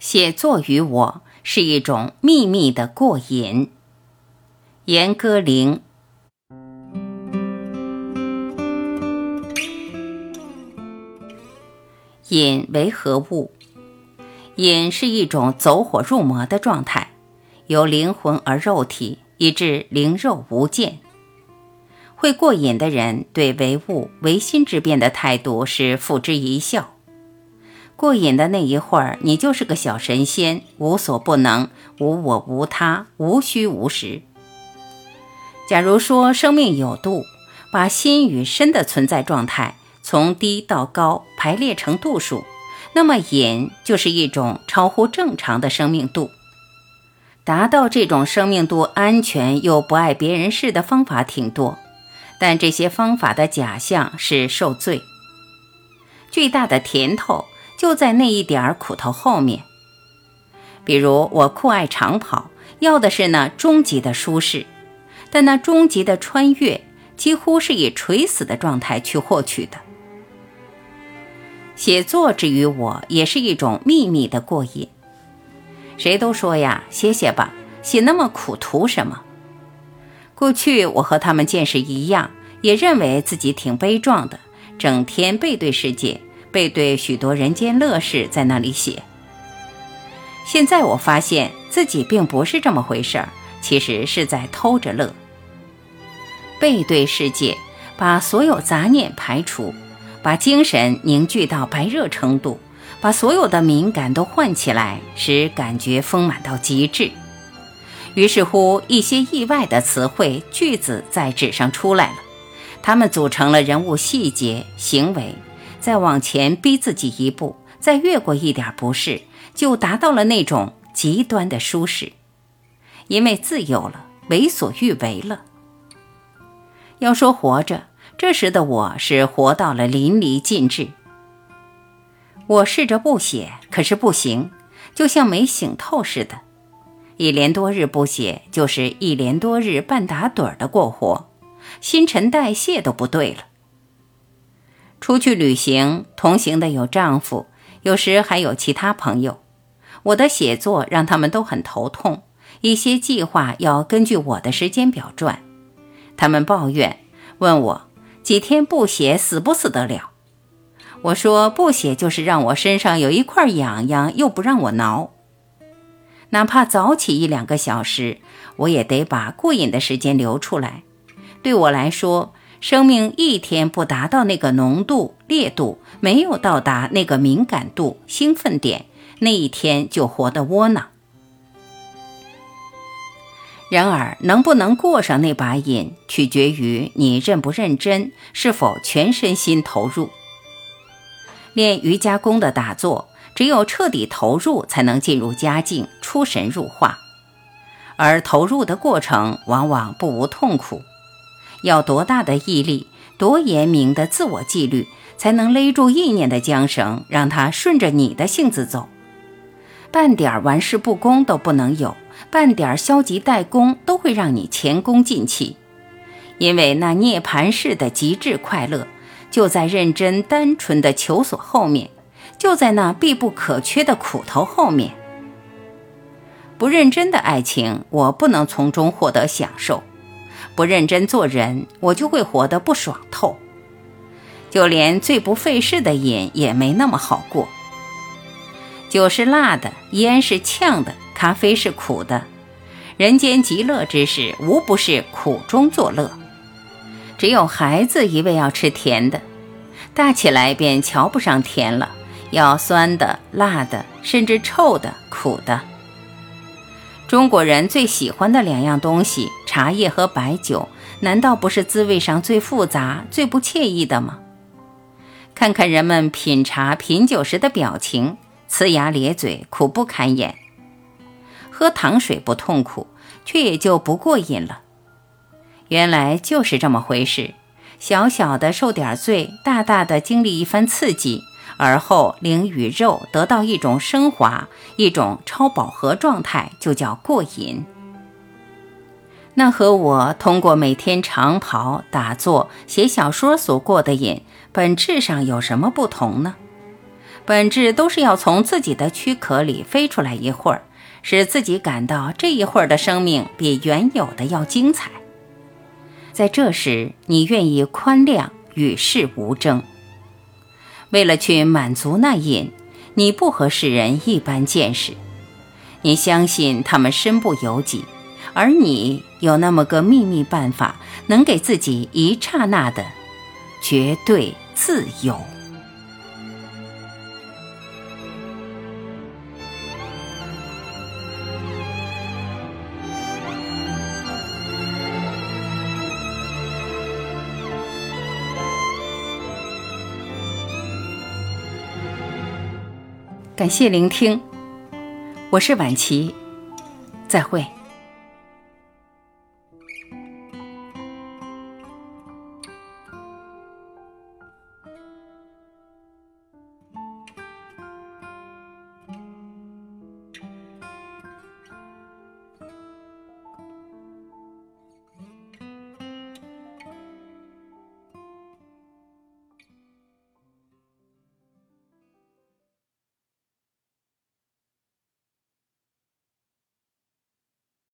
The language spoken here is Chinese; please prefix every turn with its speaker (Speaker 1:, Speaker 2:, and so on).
Speaker 1: 写作于我是一种秘密的过瘾。严歌苓。瘾为何物？瘾是一种走火入魔的状态，由灵魂而肉体，以致灵肉无间。会过瘾的人对唯物、唯心之变的态度是付之一笑。过瘾的那一会儿，你就是个小神仙，无所不能，无我无他，无虚无实。假如说生命有度，把心与身的存在状态从低到高排列成度数，那么瘾就是一种超乎正常的生命度。达到这种生命度安全又不碍别人事的方法挺多。但这些方法的假象是受罪，巨大的甜头就在那一点儿苦头后面。比如我酷爱长跑，要的是那终极的舒适，但那终极的穿越几乎是以垂死的状态去获取的。写作之于我也是一种秘密的过瘾。谁都说呀，写写吧，写那么苦图什么？过去我和他们见识一样，也认为自己挺悲壮的，整天背对世界，背对许多人间乐事，在那里写。现在我发现自己并不是这么回事儿，其实是在偷着乐。背对世界，把所有杂念排除，把精神凝聚到白热程度，把所有的敏感都唤起来，使感觉丰满到极致。于是乎，一些意外的词汇、句子在纸上出来了，它们组成了人物细节、行为。再往前逼自己一步，再越过一点不适，就达到了那种极端的舒适。因为自由了，为所欲为了。要说活着，这时的我是活到了淋漓尽致。我试着不写，可是不行，就像没醒透似的。一连多日不写，就是一连多日半打盹儿的过活，新陈代谢都不对了。出去旅行，同行的有丈夫，有时还有其他朋友。我的写作让他们都很头痛，一些计划要根据我的时间表转。他们抱怨，问我几天不写死不死得了。我说不写就是让我身上有一块痒痒，又不让我挠。哪怕早起一两个小时，我也得把过瘾的时间留出来。对我来说，生命一天不达到那个浓度、烈度，没有到达那个敏感度、兴奋点，那一天就活得窝囊。然而，能不能过上那把瘾，取决于你认不认真，是否全身心投入。练瑜伽功的打坐。只有彻底投入，才能进入佳境，出神入化。而投入的过程往往不无痛苦。要多大的毅力，多严明的自我纪律，才能勒住意念的缰绳，让它顺着你的性子走？半点玩世不恭都不能有，半点消极怠工都会让你前功尽弃。因为那涅槃式的极致快乐，就在认真单纯的求索后面。就在那必不可缺的苦头后面，不认真的爱情，我不能从中获得享受；不认真做人，我就会活得不爽透。就连最不费事的瘾也没那么好过。酒是辣的，烟是呛的，咖啡是苦的，人间极乐之事，无不是苦中作乐。只有孩子一味要吃甜的，大起来便瞧不上甜了。要酸的、辣的，甚至臭的、苦的。中国人最喜欢的两样东西，茶叶和白酒，难道不是滋味上最复杂、最不惬意的吗？看看人们品茶、品酒时的表情，呲牙咧嘴，苦不堪言。喝糖水不痛苦，却也就不过瘾了。原来就是这么回事，小小的受点罪，大大的经历一番刺激。而后灵与肉得到一种升华，一种超饱和状态，就叫过瘾。那和我通过每天长跑、打坐、写小说所过的瘾，本质上有什么不同呢？本质都是要从自己的躯壳里飞出来一会儿，使自己感到这一会儿的生命比原有的要精彩。在这时，你愿意宽谅，与世无争。为了去满足那瘾，你不和世人一般见识，你相信他们身不由己，而你有那么个秘密办法，能给自己一刹那的绝对自由。感谢聆听，我是晚琪，再会。